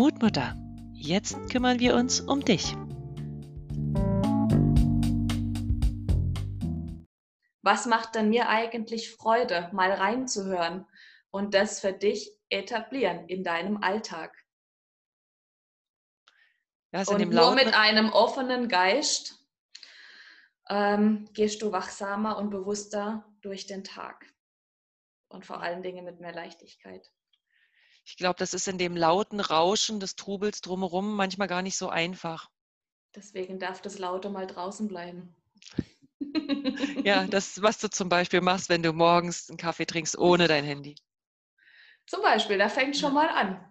Mutmutter. Jetzt kümmern wir uns um dich. Was macht denn mir eigentlich Freude, mal reinzuhören und das für dich etablieren in deinem Alltag? Ja, und nur mit einem offenen Geist ähm, gehst du wachsamer und bewusster durch den Tag. Und vor allen Dingen mit mehr Leichtigkeit. Ich glaube, das ist in dem lauten Rauschen des Trubels drumherum manchmal gar nicht so einfach. Deswegen darf das Laute mal draußen bleiben. ja, das, was du zum Beispiel machst, wenn du morgens einen Kaffee trinkst ohne dein Handy. Zum Beispiel, da fängt schon mal an.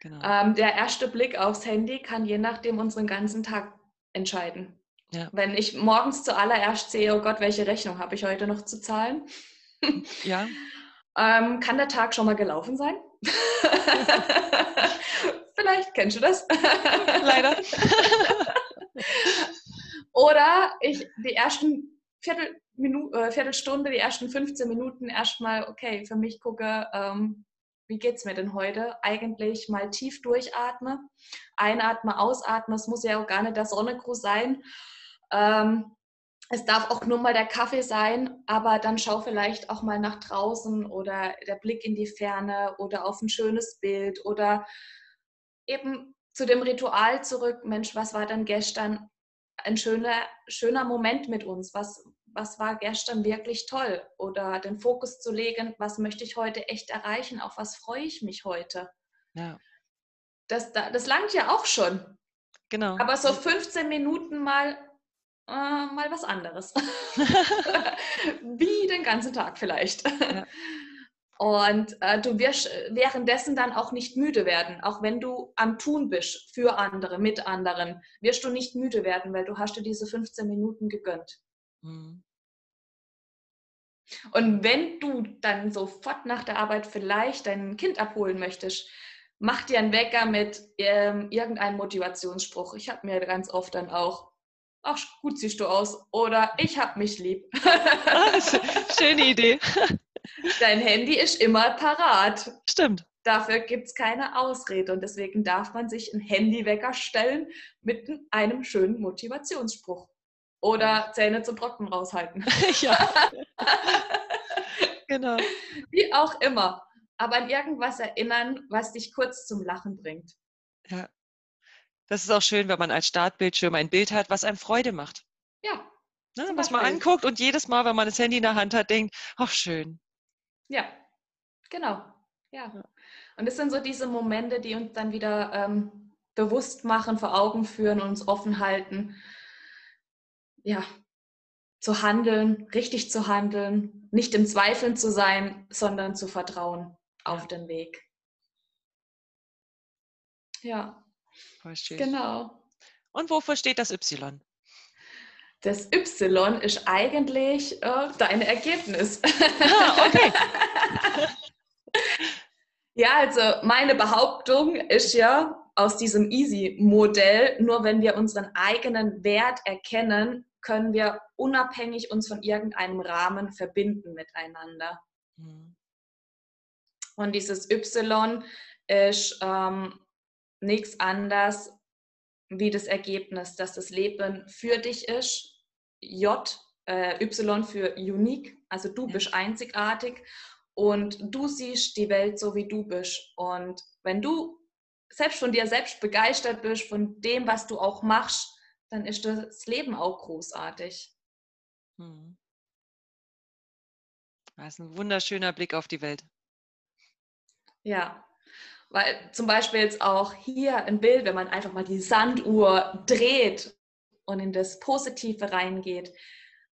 Genau. Ähm, der erste Blick aufs Handy kann je nachdem unseren ganzen Tag entscheiden. Ja. Wenn ich morgens zuallererst sehe, oh Gott, welche Rechnung habe ich heute noch zu zahlen? Ja. ähm, kann der Tag schon mal gelaufen sein? Vielleicht kennst du das. Leider. Oder ich die ersten Viertel, Minu äh, Viertelstunde, die ersten 15 Minuten erstmal, okay, für mich gucke, ähm, wie geht es mir denn heute? Eigentlich mal tief durchatme, einatme, ausatme. Es muss ja auch gar nicht der Sonnengruß sein. Ähm, es darf auch nur mal der Kaffee sein, aber dann schau vielleicht auch mal nach draußen oder der Blick in die Ferne oder auf ein schönes Bild oder eben zu dem Ritual zurück. Mensch, was war denn gestern ein schöner, schöner Moment mit uns? Was, was war gestern wirklich toll? Oder den Fokus zu legen, was möchte ich heute echt erreichen? Auf was freue ich mich heute? Ja. Das, das langt ja auch schon. Genau. Aber so 15 Minuten mal äh, mal was anderes. Wie den ganzen Tag vielleicht. Ja. Und äh, du wirst währenddessen dann auch nicht müde werden. Auch wenn du am Tun bist für andere, mit anderen, wirst du nicht müde werden, weil du hast dir diese 15 Minuten gegönnt. Mhm. Und wenn du dann sofort nach der Arbeit vielleicht dein Kind abholen möchtest, mach dir einen Wecker mit ähm, irgendeinem Motivationsspruch. Ich habe mir ganz oft dann auch ach, gut siehst du aus oder ich hab mich lieb. Ah, schöne Idee. Dein Handy ist immer parat. Stimmt. Dafür gibt es keine Ausrede und deswegen darf man sich einen Handywecker stellen mit einem schönen Motivationsspruch. Oder Zähne zum Trocken raushalten. ja. genau. Wie auch immer. Aber an irgendwas erinnern, was dich kurz zum Lachen bringt. Ja, das ist auch schön, wenn man als Startbildschirm ein Bild hat, was einem Freude macht. Ja. Ne, was man anguckt und jedes Mal, wenn man das Handy in der Hand hat, denkt, ach schön. Ja, genau. Ja. Und das sind so diese Momente, die uns dann wieder ähm, bewusst machen, vor Augen führen, uns offen halten. Ja, zu handeln, richtig zu handeln, nicht im Zweifeln zu sein, sondern zu vertrauen auf den Weg. Ja. Voll schön. Genau. Und wofür steht das Y? Das Y ist eigentlich äh, dein Ergebnis. Ah, okay. ja, also meine Behauptung ist ja aus diesem Easy-Modell, nur wenn wir unseren eigenen Wert erkennen, können wir unabhängig uns von irgendeinem Rahmen verbinden miteinander. Mhm. Und dieses Y ist ähm, nichts anderes wie das Ergebnis, dass das Leben für dich ist. J, äh, Y für unique, also du bist einzigartig und du siehst die Welt so, wie du bist. Und wenn du selbst von dir selbst begeistert bist, von dem, was du auch machst, dann ist das Leben auch großartig. Hm. Das ist ein wunderschöner Blick auf die Welt. Ja, weil zum Beispiel jetzt auch hier ein Bild, wenn man einfach mal die Sanduhr dreht und in das Positive reingeht,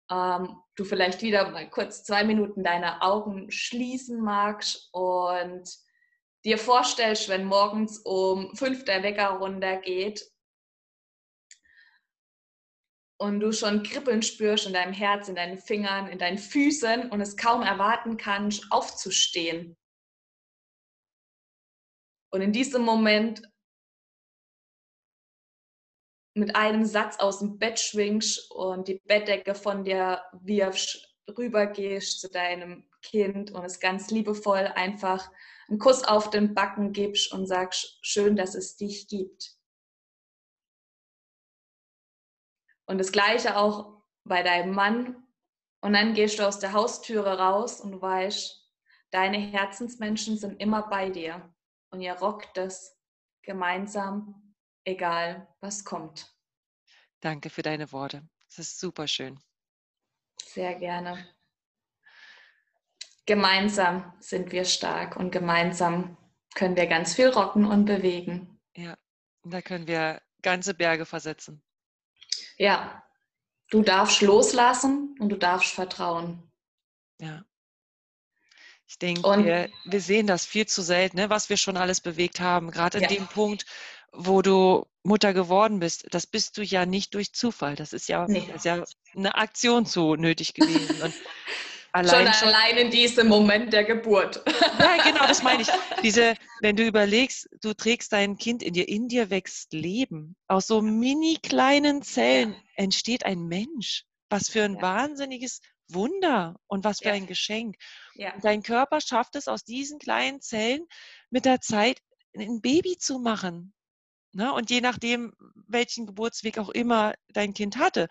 ähm, du vielleicht wieder mal kurz zwei Minuten deine Augen schließen magst und dir vorstellst, wenn morgens um fünf der Wecker runtergeht und du schon Kribbeln spürst in deinem Herz, in deinen Fingern, in deinen Füßen und es kaum erwarten kannst, aufzustehen und in diesem Moment mit einem Satz aus dem Bett schwingst und die Bettdecke von dir wirfst, rübergehst zu deinem Kind und es ganz liebevoll einfach einen Kuss auf den Backen gibst und sagst, schön, dass es dich gibt. Und das gleiche auch bei deinem Mann. Und dann gehst du aus der Haustüre raus und weißt, deine Herzensmenschen sind immer bei dir. Und ihr rockt das gemeinsam, egal was kommt. Danke für deine Worte. Das ist super schön. Sehr gerne. Gemeinsam sind wir stark und gemeinsam können wir ganz viel rocken und bewegen. Ja, da können wir ganze Berge versetzen. Ja, du darfst loslassen und du darfst vertrauen. Ja. Ich denke, wir, wir, sehen das viel zu selten, ne, was wir schon alles bewegt haben. Gerade in ja. dem Punkt, wo du Mutter geworden bist, das bist du ja nicht durch Zufall. Das ist ja, nee. das ist ja eine Aktion so nötig gewesen. Und allein schon, schon allein in diesem Moment der Geburt. Ja, genau, das meine ich. Diese, wenn du überlegst, du trägst dein Kind in dir, in dir wächst Leben. Aus so mini kleinen Zellen entsteht ein Mensch. Was für ein ja. wahnsinniges Wunder und was für ja. ein Geschenk. Ja. Dein Körper schafft es aus diesen kleinen Zellen mit der Zeit ein Baby zu machen. Ne? Und je nachdem, welchen Geburtsweg auch immer dein Kind hatte.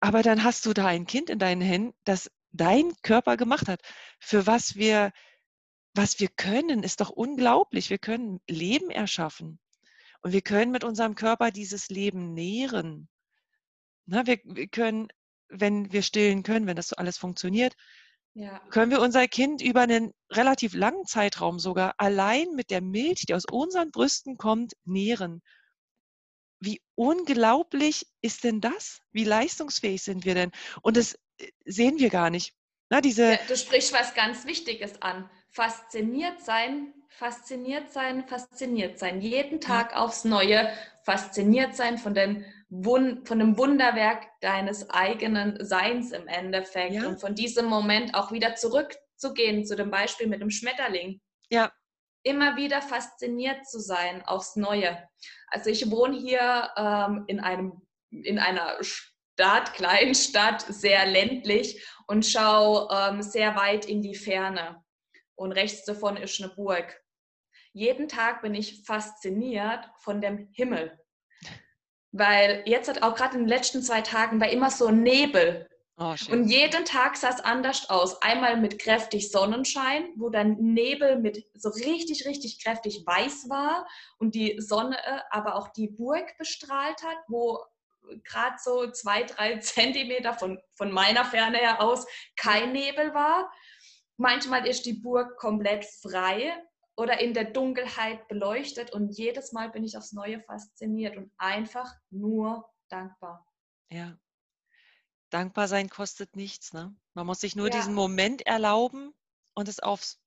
Aber dann hast du da ein Kind in deinen Händen, das dein Körper gemacht hat. Für was wir, was wir können, ist doch unglaublich. Wir können Leben erschaffen. Und wir können mit unserem Körper dieses Leben nähren. Na, wir, wir können, wenn wir stillen können, wenn das so alles funktioniert, ja. können wir unser Kind über einen relativ langen Zeitraum sogar allein mit der Milch, die aus unseren Brüsten kommt, nähren. Wie unglaublich ist denn das? Wie leistungsfähig sind wir denn? Und das äh, sehen wir gar nicht. Na, diese ja, du sprichst was ganz Wichtiges an. Fasziniert sein, fasziniert sein, fasziniert sein. Jeden Tag aufs Neue fasziniert sein von, den, von dem Wunderwerk deines eigenen Seins im Endeffekt. Ja. Und von diesem Moment auch wieder zurückzugehen zu dem Beispiel mit dem Schmetterling. Ja. Immer wieder fasziniert zu sein aufs Neue. Also ich wohne hier ähm, in, einem, in einer Stadt, Kleinstadt, sehr ländlich und schaue ähm, sehr weit in die Ferne. Und rechts davon ist eine Burg. Jeden Tag bin ich fasziniert von dem Himmel. Weil jetzt hat auch gerade in den letzten zwei Tagen war immer so Nebel. Oh, und jeden Tag sah es anders aus. Einmal mit kräftig Sonnenschein, wo dann Nebel mit so richtig, richtig kräftig weiß war und die Sonne äh, aber auch die Burg bestrahlt hat, wo gerade so zwei, drei Zentimeter von, von meiner Ferne her aus kein Nebel war. Manchmal ist die Burg komplett frei oder in der Dunkelheit beleuchtet und jedes Mal bin ich aufs Neue fasziniert und einfach nur dankbar. Ja. Dankbar sein kostet nichts. Ne? Man muss sich nur ja. diesen Moment erlauben und es aufs,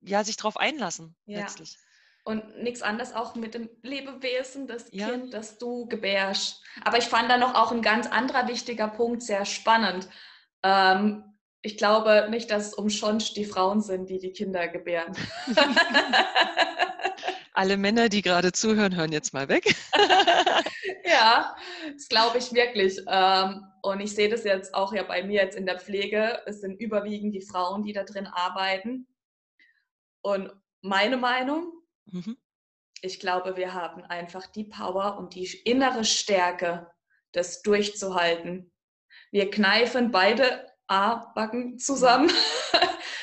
ja, sich darauf einlassen, ja. letztlich. Und nichts anderes auch mit dem Lebewesen, das ja. Kind, das du gebärst. Aber ich fand da noch auch ein ganz anderer wichtiger Punkt sehr spannend. Ähm, ich glaube nicht, dass es umsonst die Frauen sind, die die Kinder gebären. Alle Männer, die gerade zuhören, hören jetzt mal weg. ja, das glaube ich wirklich. Ähm, und ich sehe das jetzt auch ja bei mir jetzt in der Pflege. Es sind überwiegend die Frauen, die da drin arbeiten. Und meine Meinung, Mhm. Ich glaube, wir haben einfach die Power und die innere Stärke, das durchzuhalten. Wir kneifen beide A-Backen zusammen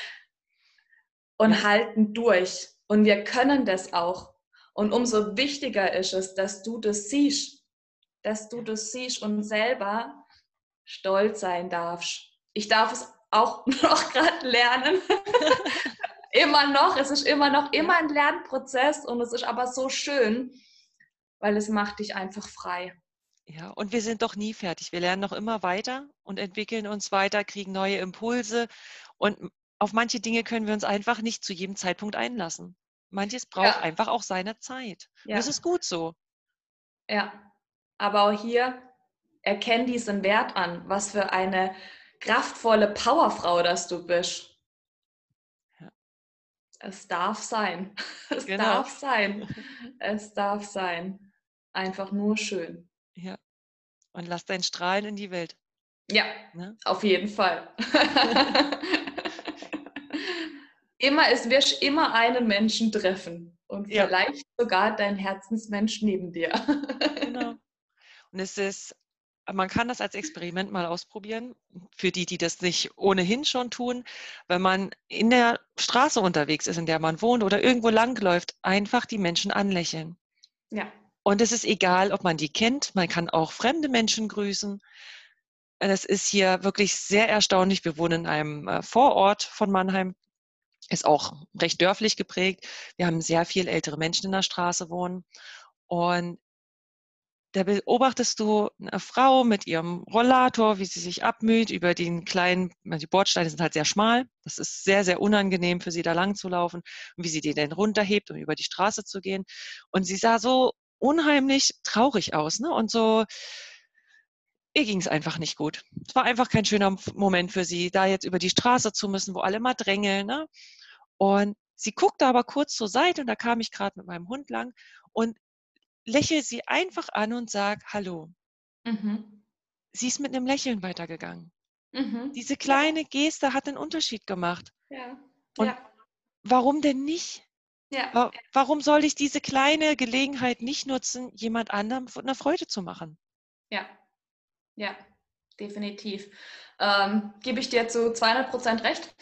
und halten durch. Und wir können das auch. Und umso wichtiger ist es, dass du das siehst, dass du das siehst und selber stolz sein darfst. Ich darf es auch noch gerade lernen, immer noch, es ist immer noch immer ein Lernprozess und es ist aber so schön, weil es macht dich einfach frei. Ja, und wir sind doch nie fertig. Wir lernen noch immer weiter und entwickeln uns weiter, kriegen neue Impulse und auf manche Dinge können wir uns einfach nicht zu jedem Zeitpunkt einlassen. Manches braucht ja. einfach auch seine Zeit. Ja. Und das ist gut so. Ja, aber auch hier erkenn diesen Wert an, was für eine kraftvolle Powerfrau das du bist es darf sein. Es genau. darf sein. Es darf sein. Einfach nur schön. Ja. Und lass dein Strahlen in die Welt. Ja, ne? auf jeden Fall. immer, es wirst immer einen Menschen treffen und Ja. vielleicht sogar dein Herzensmensch neben dir. Genau. Und es ist, man kann das als Experiment mal ausprobieren, für die, die das nicht ohnehin schon tun, wenn man in der Straße unterwegs ist, in der man wohnt oder irgendwo langläuft, einfach die Menschen anlächeln. Ja. Und es ist egal, ob man die kennt, man kann auch fremde Menschen grüßen. Es ist hier wirklich sehr erstaunlich. Wir wohnen in einem äh, Vorort von Mannheim, ist auch recht dörflich geprägt. Wir haben sehr viel ältere Menschen in der Straße wohnen. Und da beobachtest du eine Frau mit ihrem Rollator, wie sie sich abmüht über den kleinen, die Bordsteine sind halt sehr schmal. Das ist sehr, sehr unangenehm für sie, da lang zu laufen und wie sie den dann runterhebt, um über die Straße zu gehen. Und sie sah so unheimlich traurig aus, ne? Und so, ihr ging es einfach nicht gut. Es war einfach kein schöner Moment für sie, da jetzt über die Straße zu müssen, wo alle mal drängeln, ne? Und sie guckte aber kurz zur Seite und da kam ich gerade mit meinem Hund lang und lächel sie einfach an und sag Hallo. Mhm. Sie ist mit einem Lächeln weitergegangen. Mhm. Diese kleine Geste hat einen Unterschied gemacht. Ja. Und ja. Warum denn nicht? Ja. Wa- Warum soll ich diese kleine Gelegenheit nicht nutzen, jemand anderem eine Freude zu machen? Ja. Ja. Definitiv. Ähm, Gebe ich dir zu 200 Prozent recht.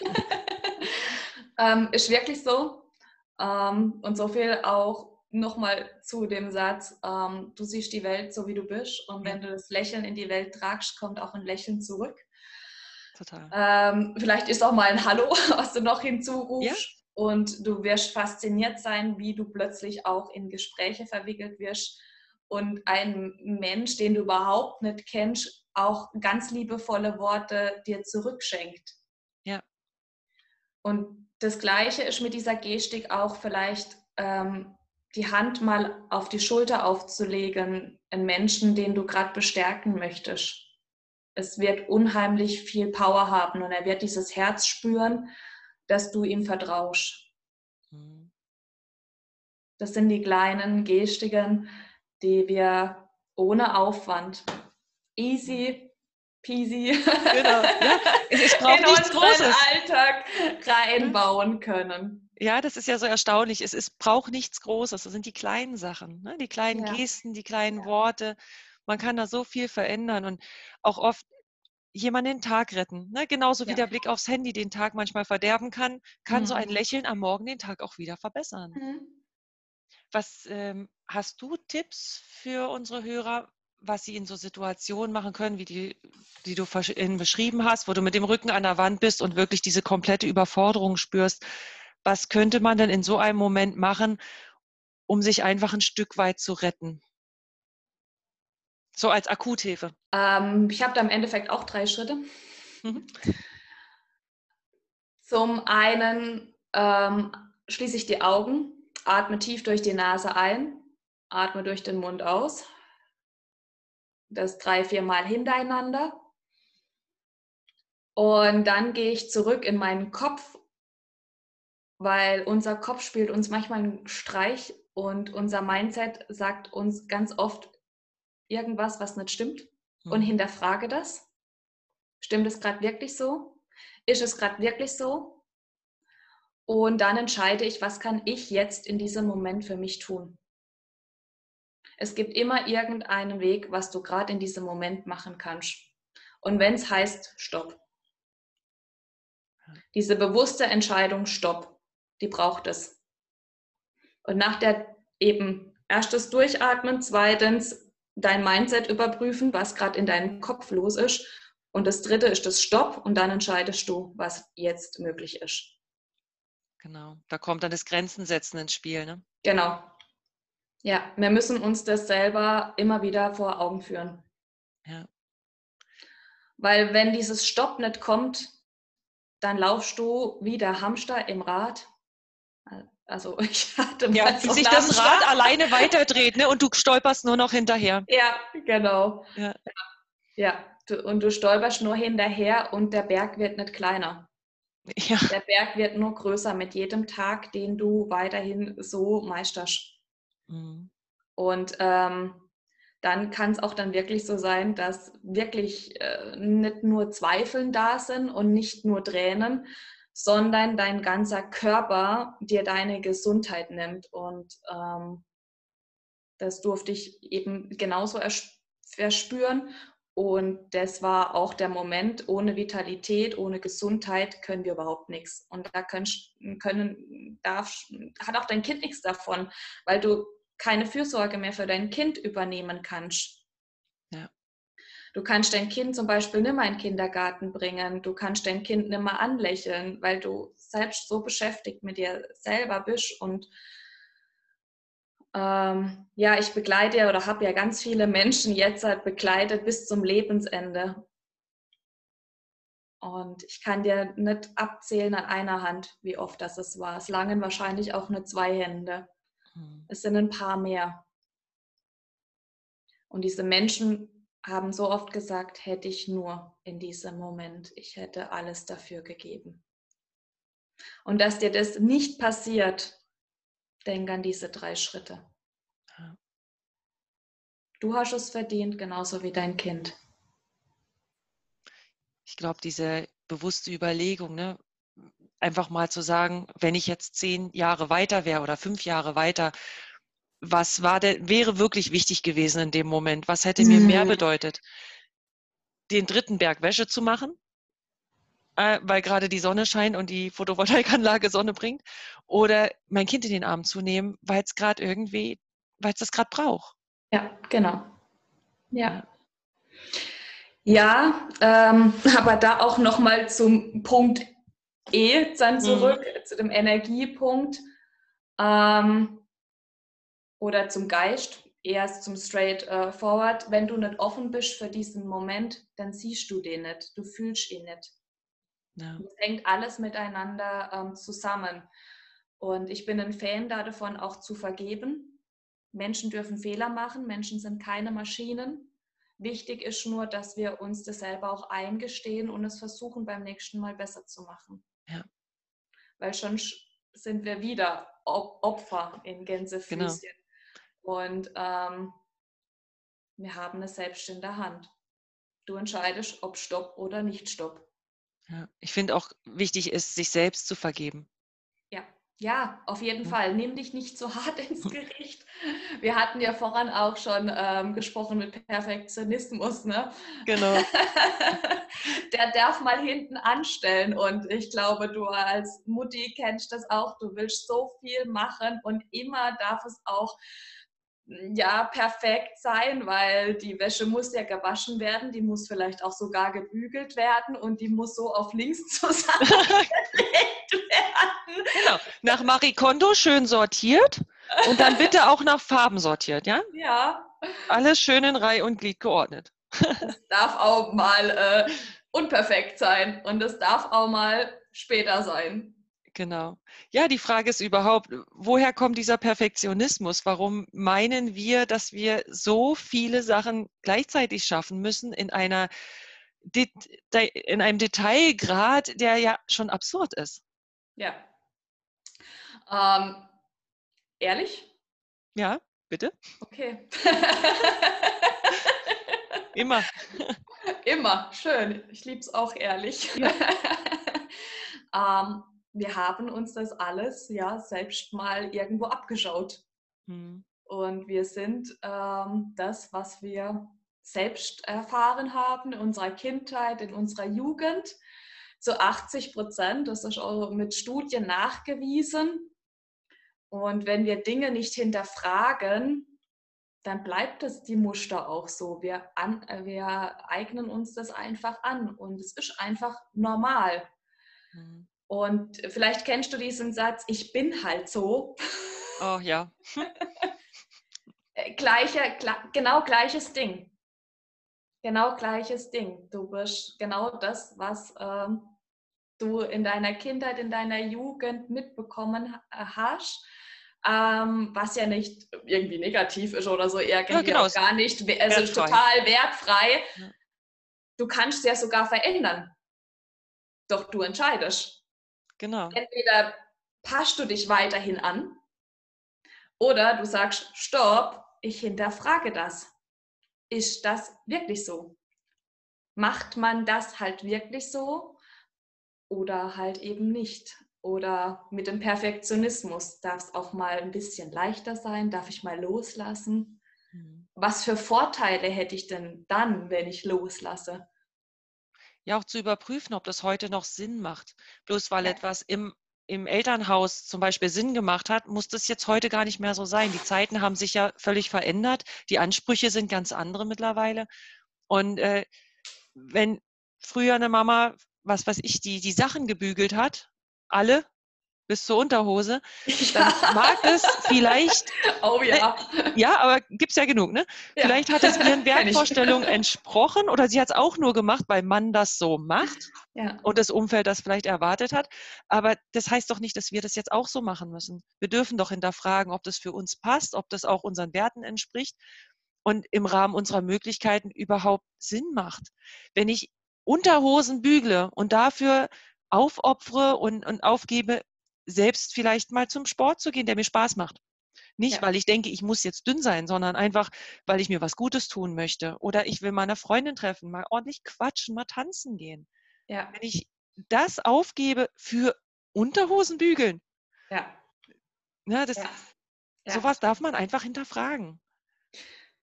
ähm, ist wirklich so. Ähm, und so viel auch nochmal zu dem Satz, ähm, du siehst die Welt so, wie du bist. Und wenn du das Lächeln in die Welt tragst, kommt auch ein Lächeln zurück. Total. Ähm, vielleicht ist auch mal ein Hallo, was du noch hinzurufst. Und du wirst fasziniert sein, wie du plötzlich auch in Gespräche verwickelt wirst und ein Mensch, den du überhaupt nicht kennst, auch ganz liebevolle Worte dir zurückschenkt. Ja. Und das Gleiche ist mit dieser Gestik auch vielleicht ähm, die Hand mal auf die Schulter aufzulegen, einen Menschen, den du gerade bestärken möchtest. Es wird unheimlich viel Power haben und er wird dieses Herz spüren, dass du ihm vertraust. Mhm. Das sind die kleinen Gestiken, die wir ohne Aufwand, easy peasy, Genau. Ja, es braucht in unseren Großes. Alltag reinbauen können. Ja, das ist ja so erstaunlich. Es ist, braucht nichts Großes. Das sind die kleinen Sachen, ne? die kleinen Ja. Gesten, die kleinen Ja. Worte. Man kann da so viel verändern und auch oft jemanden den Tag retten. Ne? Genauso wie Ja. der Blick aufs Handy den Tag manchmal verderben kann, kann so ein Mhm. Lächeln am Morgen den Tag auch wieder verbessern. Was ähm, hast du Tipps für unsere Hörer, was sie in so Situationen machen können, wie die, die du in beschrieben hast, wo du mit dem Rücken an der Wand bist und wirklich diese komplette Überforderung spürst? Was könnte man denn in so einem Moment machen, um sich einfach ein Stück weit zu retten? So als Akuthilfe. Ähm, ich habe da im Endeffekt auch drei Schritte. Mhm. Zum einen ähm, schließe ich die Augen, atme tief durch die Nase ein, atme durch den Mund aus. Das drei, vier Mal hintereinander. Und dann gehe ich zurück in meinen Kopf, weil unser Kopf spielt uns manchmal einen Streich und unser Mindset sagt uns ganz oft irgendwas, was nicht stimmt und Mhm. hinterfrage das. Stimmt es gerade wirklich so? Ist es gerade wirklich so? Und dann entscheide ich, was kann ich jetzt in diesem Moment für mich tun? Es gibt immer irgendeinen Weg, was du gerade in diesem Moment machen kannst. Und wenn es heißt, stopp. Diese bewusste Entscheidung, stopp, die braucht es. Und nach der eben erstes Durchatmen, zweitens dein Mindset überprüfen, was gerade in deinem Kopf los ist. Und das dritte ist das Stopp und dann entscheidest du, was jetzt möglich ist. Genau. Da kommt dann das Grenzen setzen ins Spiel. Ne? Genau. Ja, wir müssen uns das selber immer wieder vor Augen führen. Ja. Weil wenn dieses Stopp nicht kommt, dann laufst du wie der Hamster im Rad. Also ich hatte Ja, mal wie so sich das. Rad alleine weiterdreht ne? und du stolperst nur noch hinterher. Ja, genau. Ja. Ja, du, und du stolperst nur hinterher und der Berg wird nicht kleiner. Ja, Der Berg wird nur größer mit jedem Tag, den du weiterhin so meisterst. Mhm. Und ähm, dann kann es auch dann wirklich so sein, dass wirklich äh, nicht nur Zweifeln da sind und nicht nur Tränen, sondern dein ganzer Körper dir deine Gesundheit nimmt. Und ähm, das durfte ich eben genauso verspüren. Und das war auch der Moment, ohne Vitalität, ohne Gesundheit können wir überhaupt nichts. Und da können, können darf, hat auch dein Kind nichts davon, weil du keine Fürsorge mehr für dein Kind übernehmen kannst. Ja. Du kannst dein Kind zum Beispiel nicht mehr in den Kindergarten bringen. Du kannst dein Kind nicht mehr anlächeln, weil du selbst so beschäftigt mit dir selber bist. Und ähm, ja, ich begleite oder habe ja ganz viele Menschen jetzt halt begleitet bis zum Lebensende. Und ich kann dir nicht abzählen an einer Hand, wie oft das es war. Es langen wahrscheinlich auch nur zwei Hände. Hm. Es sind ein paar mehr. Und diese Menschen haben so oft gesagt, hätte ich nur in diesem Moment, ich hätte alles dafür gegeben. Und dass dir das nicht passiert, denk an diese drei Schritte. Du hast es verdient, genauso wie dein Kind. Ich glaube, diese bewusste Überlegung, ne, einfach mal zu sagen, wenn ich jetzt zehn Jahre weiter wäre oder fünf Jahre weiter, was war denn, wäre wirklich wichtig gewesen in dem Moment? Was hätte mir mehr mhm. bedeutet? Den dritten Berg Wäsche zu machen, äh, weil gerade die Sonne scheint und die Photovoltaikanlage Sonne bringt, oder mein Kind in den Arm zu nehmen, weil es gerade irgendwie, weil es das gerade braucht. Ja, genau. Ja. Ja, ähm, aber da auch nochmal zum Punkt E dann mhm. zurück, mhm. zu dem Energiepunkt. Ähm, oder zum Geist, eher zum Straight uh, Forward. Wenn du nicht offen bist für diesen Moment, dann siehst du den nicht, du fühlst ihn nicht. Ja. Es hängt alles miteinander ähm, zusammen. Und ich bin ein Fan davon, auch zu vergeben. Menschen dürfen Fehler machen, Menschen sind keine Maschinen. Wichtig ist nur, dass wir uns das selber auch eingestehen und es versuchen, beim nächsten Mal besser zu machen. Ja. Weil schon sind wir wieder Opfer in Gänsefüßchen. Genau. Und ähm, wir haben es selbst in der Hand. Du entscheidest, ob Stopp oder nicht Stopp. Ja, ich finde auch wichtig ist, sich selbst zu vergeben. Ja, ja, auf jeden Fall. Nimm dich nicht so hart ins Gericht. Wir hatten ja voran auch schon ähm, gesprochen mit Perfektionismus, ne? Genau. Der darf mal hinten anstellen und ich glaube, du als Mutti kennst das auch. Du willst so viel machen und immer darf es auch ja, perfekt sein, weil die Wäsche muss ja gewaschen werden, die muss vielleicht auch sogar gebügelt werden und die muss so auf links zusammengelegt werden. Genau, nach Marie Kondo schön sortiert und dann bitte auch nach Farben sortiert, ja? Ja. Alles schön in Reihe und Glied geordnet. Es darf auch mal äh, unperfekt sein und es darf auch mal später sein. Genau. Ja, die Frage ist überhaupt, woher kommt dieser Perfektionismus? Warum meinen wir, dass wir so viele Sachen gleichzeitig schaffen müssen in einer in einem Detailgrad, der ja schon absurd ist? Ja. Ähm, ehrlich? Ja, bitte. Okay. Immer. Immer, schön. Ich liebe es auch ehrlich. Ja. ähm, wir haben uns das alles ja selbst mal irgendwo abgeschaut. Mhm. Und wir sind ähm, das, was wir selbst erfahren haben in unserer Kindheit, in unserer Jugend, zu 80 Prozent, das ist auch mit Studien nachgewiesen. Und wenn wir Dinge nicht hinterfragen, dann bleibt es die Muster auch so. Wir, an, wir eignen uns das einfach an und es ist einfach normal. Mhm. Und vielleicht kennst du diesen Satz, ich bin halt so. Oh ja. Äh, Gleiche, genau gleiches Ding. Genau gleiches Ding. Du bist genau das, was ähm, du in deiner Kindheit, in deiner Jugend mitbekommen äh, hast. Ähm, was ja nicht irgendwie negativ ist oder so, irgendwie ja, genau. gar nicht, also wertfrei. total wertfrei. Du kannst ja sogar verändern. Doch du entscheidest. Genau. Entweder passt du dich weiterhin an oder du sagst, stopp, ich hinterfrage das. Ist das wirklich so? Macht man das halt wirklich so? oder halt eben nicht. Oder mit dem Perfektionismus darf es auch mal ein bisschen leichter sein, darf ich mal loslassen. Mhm. Was für Vorteile hätte ich denn dann, wenn ich loslasse? Ja, auch zu überprüfen, ob das heute noch Sinn macht. Bloß weil ja. etwas im, im Elternhaus zum Beispiel Sinn gemacht hat, muss das jetzt heute gar nicht mehr so sein. Die Zeiten haben sich ja völlig verändert. Die Ansprüche sind ganz andere mittlerweile. Und äh, wenn früher eine Mama, was weiß ich, die, die Sachen gebügelt hat, alle, bis zur Unterhose, dann ja. mag es vielleicht. Oh ja. Äh, ja, aber gibt es ja genug, ne? Ja. Vielleicht hat es ihren Wertvorstellungen entsprochen oder sie hat es auch nur gemacht, weil man das so macht ja. und das Umfeld das vielleicht erwartet hat. Aber das heißt doch nicht, dass wir das jetzt auch so machen müssen. Wir dürfen doch hinterfragen, ob das für uns passt, ob das auch unseren Werten entspricht und im Rahmen unserer Möglichkeiten überhaupt Sinn macht. Wenn ich Unterhosen bügle und dafür aufopfere und, und aufgebe, selbst vielleicht mal zum Sport zu gehen, der mir Spaß macht. Nicht, ja. weil ich denke, ich muss jetzt dünn sein, sondern einfach, weil ich mir was Gutes tun möchte. Oder ich will meine Freundin treffen, mal ordentlich quatschen, mal tanzen gehen. Ja. Wenn ich das aufgebe für Unterhosen bügeln, ja. Ne, das, ja. ja. sowas darf man einfach hinterfragen.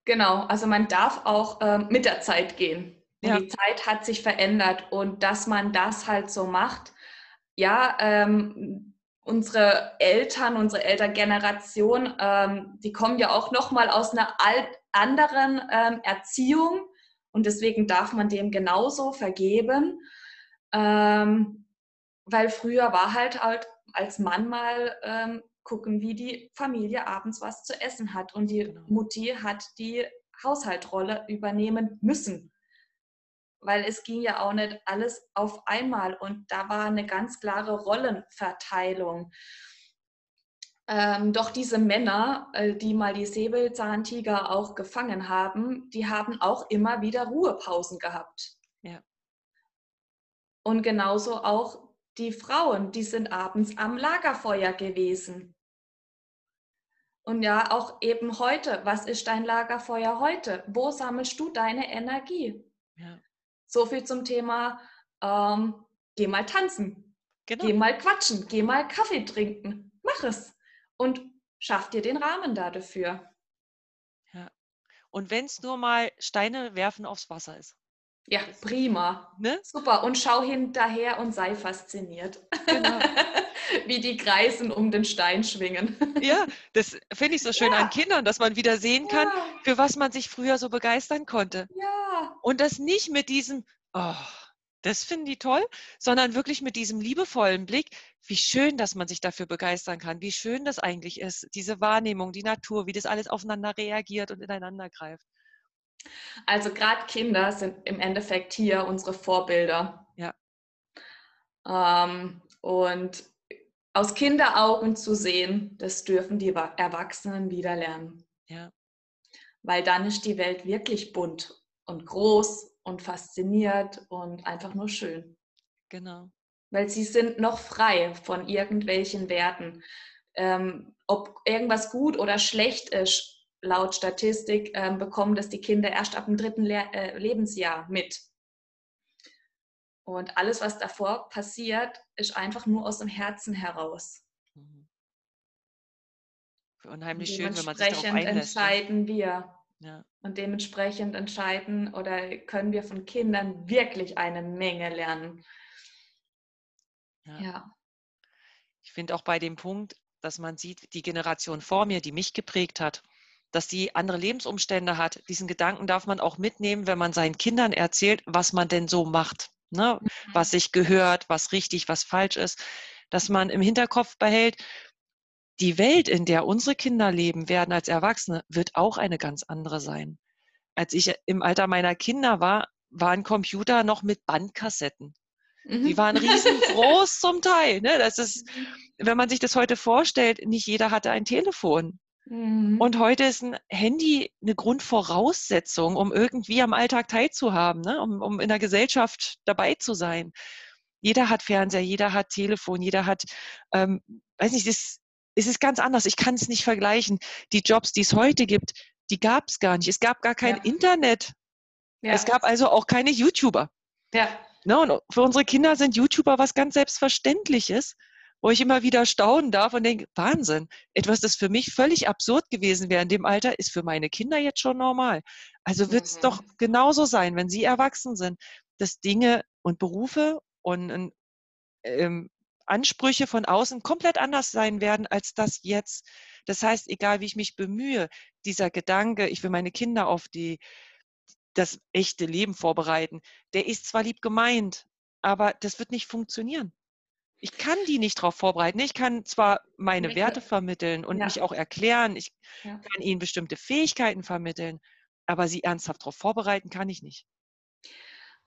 Genau, also man darf auch ähm, mit der Zeit gehen. Ja. Die Zeit hat sich verändert und dass man das halt so macht, ja, ähm, unsere Eltern, unsere Elterngeneration, ähm, die kommen ja auch noch mal aus einer anderen ähm, Erziehung. Und deswegen darf man dem genauso vergeben, ähm, weil früher war halt, halt als Mann mal ähm, gucken, wie die Familie abends was zu essen hat. Und die genau. Mutti hat die Haushaltrolle übernehmen müssen weil es ging ja auch nicht alles auf einmal und da war eine ganz klare Rollenverteilung. Ähm, doch diese Männer, äh, die mal die Säbelzahntiger auch gefangen haben, die haben auch immer wieder Ruhepausen gehabt. Ja. Und genauso auch die Frauen, die sind abends am Lagerfeuer gewesen. Und ja, auch eben heute, was ist dein Lagerfeuer heute? Wo sammelst du deine Energie? Ja. So viel zum Thema, ähm, geh mal tanzen, genau. geh mal quatschen, geh mal Kaffee trinken, mach es und schaff dir den Rahmen da dafür. Ja. Und wenn es nur mal Steine werfen aufs Wasser ist. Ja, prima. Ne? Super. Und schau hinterher und sei fasziniert. Genau. Wie die Kreisen um den Stein schwingen. Ja, das finde ich so schön ja. an Kindern, dass man wieder sehen kann, ja. für was man sich früher so begeistern konnte. Ja. Und das nicht mit diesem, oh, das finden die toll, sondern wirklich mit diesem liebevollen Blick, wie schön, dass man sich dafür begeistern kann, wie schön das eigentlich ist, diese Wahrnehmung, die Natur, wie das alles aufeinander reagiert und ineinander greift. Also gerade Kinder sind im Endeffekt hier unsere Vorbilder. Ja. Ähm, und aus Kinderaugen zu sehen, das dürfen die Erwachsenen wieder lernen. Ja. Weil dann ist die Welt wirklich bunt und groß und fasziniert und einfach nur schön. Genau. Weil sie sind noch frei von irgendwelchen Werten. Ähm, ob irgendwas gut oder schlecht ist, laut Statistik ähm, bekommen das die Kinder erst ab dem dritten Le äh, Lebensjahr mit. Und alles, was davor passiert, ist einfach nur aus dem Herzen heraus. Mhm. Unheimlich schön, wenn man sich darauf einlässt. Ne? entscheiden wir. Ja. Und dementsprechend entscheiden oder können wir von Kindern wirklich eine Menge lernen. Ja. ja. Ich finde auch bei dem Punkt, dass man sieht, die Generation vor mir, die mich geprägt hat, dass die andere Lebensumstände hat. Diesen Gedanken darf man auch mitnehmen, wenn man seinen Kindern erzählt, was man denn so macht, ne? Mhm. was sich gehört, was richtig, was falsch ist, dass man im Hinterkopf behält, die Welt, in der unsere Kinder leben werden als Erwachsene, wird auch eine ganz andere sein. Als ich im Alter meiner Kinder war, waren Computer noch mit Bandkassetten. Die mhm. waren riesengroß zum Teil. Ne? Das ist, mhm. wenn man sich das heute vorstellt, nicht jeder hatte ein Telefon. Mhm. Und heute ist ein Handy eine Grundvoraussetzung, um irgendwie am Alltag teilzuhaben, ne? um, um in der Gesellschaft dabei zu sein. Jeder hat Fernseher, jeder hat Telefon, jeder hat, ähm, weiß nicht, es ist ganz anders. Ich kann es nicht vergleichen. Die Jobs, die es heute gibt, die gab es gar nicht. Es gab gar kein ja. Internet. Ja. Es gab also auch keine YouTuber. Ja. Ne, und für unsere Kinder sind YouTuber was ganz Selbstverständliches, wo ich immer wieder staunen darf und denke, Wahnsinn, etwas, das für mich völlig absurd gewesen wäre in dem Alter, ist für meine Kinder jetzt schon normal. Also wird es mhm. doch genauso sein, wenn sie erwachsen sind, dass Dinge und Berufe und ähm, Ansprüche von außen komplett anders sein werden als das jetzt. Das heißt, egal wie ich mich bemühe, dieser Gedanke, ich will meine Kinder auf die, das echte Leben vorbereiten, der ist zwar lieb gemeint, aber das wird nicht funktionieren. Ich kann die nicht darauf vorbereiten. Ich kann zwar meine Werte vermitteln und ja. mich auch erklären, ich ja. kann ihnen bestimmte Fähigkeiten vermitteln, aber sie ernsthaft darauf vorbereiten kann ich nicht.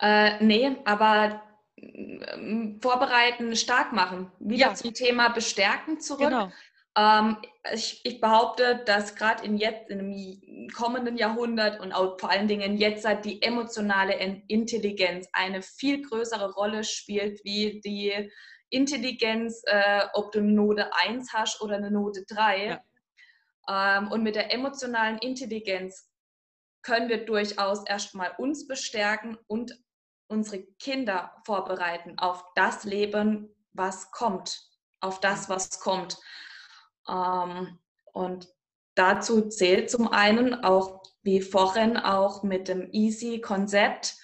Äh, nee, aber äh, vorbereiten, stark machen. Wieder ja. zum Thema Bestärken zurück. Genau. Ähm, ich, ich, behaupte, dass gerade in jetzt, in dem kommenden Jahrhundert und auch vor allen Dingen jetzt die emotionale Intelligenz eine viel größere Rolle spielt, wie die Intelligenz, äh, ob du eine Note 1 hast oder eine Note 3. Ja. Ähm, und mit der emotionalen Intelligenz können wir durchaus erstmal uns bestärken und unsere Kinder vorbereiten auf das Leben, was kommt, auf das, was kommt. Ähm, und dazu zählt zum einen auch, wie vorhin auch mit dem Easy-Konzept,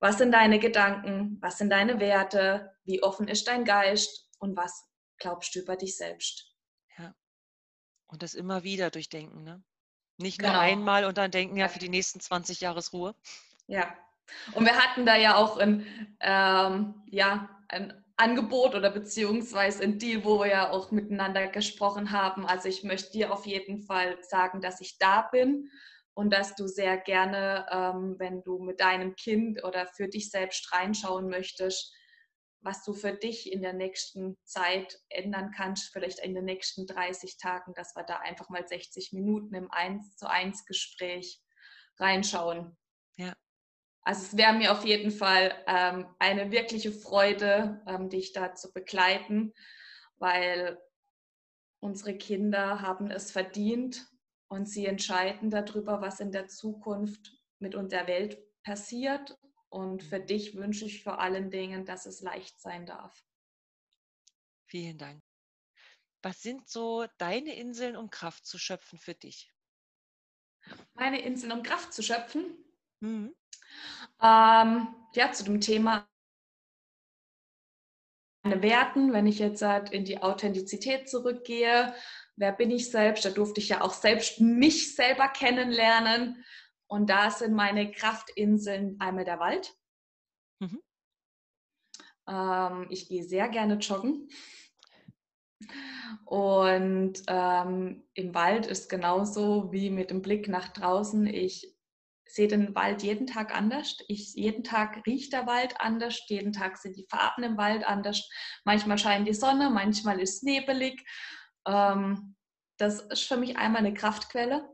was sind deine Gedanken, was sind deine Werte, wie offen ist dein Geist und was glaubst du über dich selbst. Ja. Und das immer wieder durchdenken, ne? Nicht nur genau. einmal und dann denken, ja, für die nächsten 20 Jahre Ruhe. Ja. Und wir hatten da ja auch ein, ähm, ja, ein Angebot oder beziehungsweise ein Deal, wo wir ja auch miteinander gesprochen haben. Also ich möchte dir auf jeden Fall sagen, dass ich da bin und dass du sehr gerne, ähm, wenn du mit deinem Kind oder für dich selbst reinschauen möchtest, was du für dich in der nächsten Zeit ändern kannst, vielleicht in den nächsten 30 Tagen, dass wir da einfach mal 60 Minuten im 1 zu 1 Gespräch reinschauen. Ja. Also es wäre mir auf jeden Fall ähm, eine wirkliche Freude, ähm, dich da zu begleiten, weil unsere Kinder haben es verdient und sie entscheiden darüber, was in der Zukunft mit unserer Welt passiert. Und für dich wünsche ich vor allen Dingen, dass es leicht sein darf. Vielen Dank. Was sind so deine Inseln, um Kraft zu schöpfen für dich? Meine Inseln, um Kraft zu schöpfen? Mhm. Ähm, ja, zu dem Thema meine Werten, wenn ich jetzt halt in die Authentizität zurückgehe, wer bin ich selbst? Da durfte ich ja auch selbst mich selber kennenlernen. Und da sind meine Kraftinseln einmal der Wald. Mhm. Ähm, ich gehe sehr gerne joggen. Und ähm, im Wald ist genauso wie mit dem Blick nach draußen. Ich sehe den Wald jeden Tag anders. Ich, jeden Tag riecht der Wald anders. Jeden Tag sind die Farben im Wald anders. Manchmal scheint die Sonne, manchmal ist es nebelig. Ähm, das ist für mich einmal eine Kraftquelle.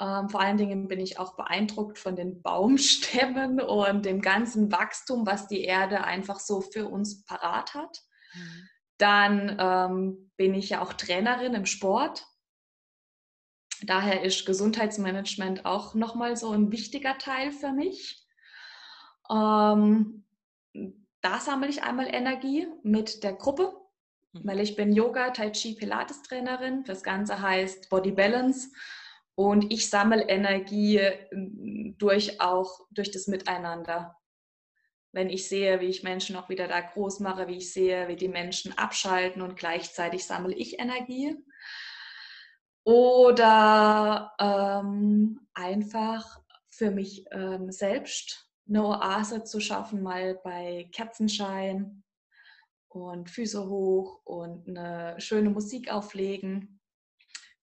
Ähm, vor allen Dingen bin ich auch beeindruckt von den Baumstämmen und dem ganzen Wachstum, was die Erde einfach so für uns parat hat. Mhm. Dann ähm, bin ich ja auch Trainerin im Sport Daher ist Gesundheitsmanagement auch nochmal so ein wichtiger Teil für mich. Ähm, da sammle ich einmal Energie mit der Gruppe. Weil ich bin Yoga, Tai Chi, Pilates Trainerin. Das Ganze heißt Body Balance und ich sammle Energie hm, durch auch durch das Miteinander. Wenn ich sehe, wie ich Menschen auch wieder da groß mache, wie ich sehe, wie die Menschen abschalten und gleichzeitig sammle ich Energie. Oder ähm, einfach für mich ähm, selbst eine Oase zu schaffen, mal bei Kerzenschein und Füße hoch und eine schöne Musik auflegen.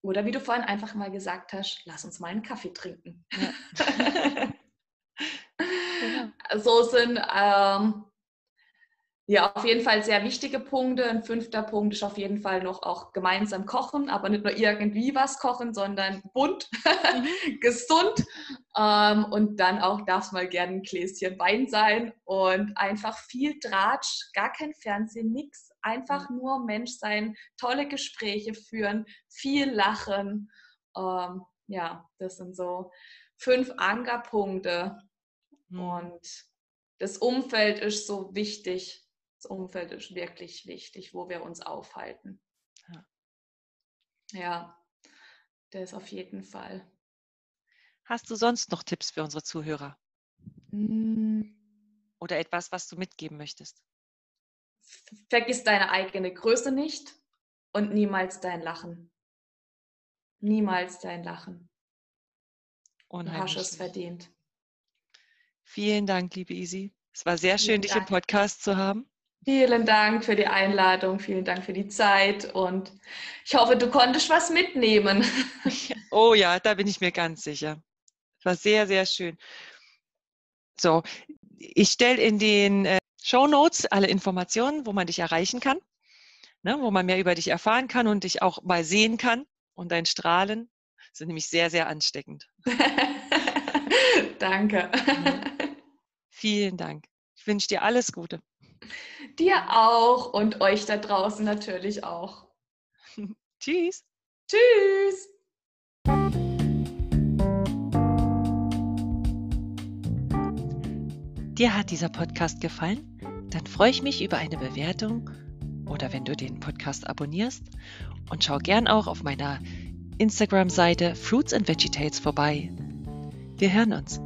Oder wie du vorhin einfach mal gesagt hast, lass uns mal einen Kaffee trinken. Ja. genau. So sind ähm, ja, auf jeden Fall sehr wichtige Punkte. Ein fünfter Punkt ist auf jeden Fall noch auch gemeinsam kochen, aber nicht nur irgendwie was kochen, sondern bunt, gesund. Ähm, und dann auch darf es mal gerne ein Gläschen Wein sein und einfach viel Dratsch, gar kein Fernsehen, nichts. Einfach mhm. nur Mensch sein, tolle Gespräche führen, viel lachen. Ähm, ja, das sind so fünf Ankerpunkte. Mhm. Und das Umfeld ist so wichtig. Umfeld ist wirklich wichtig, wo wir uns aufhalten. Ja, ja das auf jeden Fall. Hast du sonst noch Tipps für unsere Zuhörer? Hm. Oder etwas, was du mitgeben möchtest? Vergiss deine eigene Größe nicht und niemals dein Lachen. Niemals dein Lachen. Unheimlich. Du hast es verdient. Vielen Dank, liebe Isi. Es war sehr schön, Vielen dich Dank. im Podcast zu haben. Vielen Dank für die Einladung, vielen Dank für die Zeit und ich hoffe, du konntest was mitnehmen. Oh ja, da bin ich mir ganz sicher. Es war sehr, sehr schön. So, ich stelle in den äh, Show Notes alle Informationen, wo man dich erreichen kann, ne, wo man mehr über dich erfahren kann und dich auch mal sehen kann und dein Strahlen sind nämlich sehr, sehr ansteckend. Danke. Vielen Dank. Ich wünsche dir alles Gute. Dir auch und euch da draußen natürlich auch. Tschüss. Tschüss. Dir hat dieser Podcast gefallen? Dann freue ich mich über eine Bewertung oder wenn du den Podcast abonnierst und schau gern auch auf meiner Instagram-Seite Fruits and Vegetables vorbei. Wir hören uns.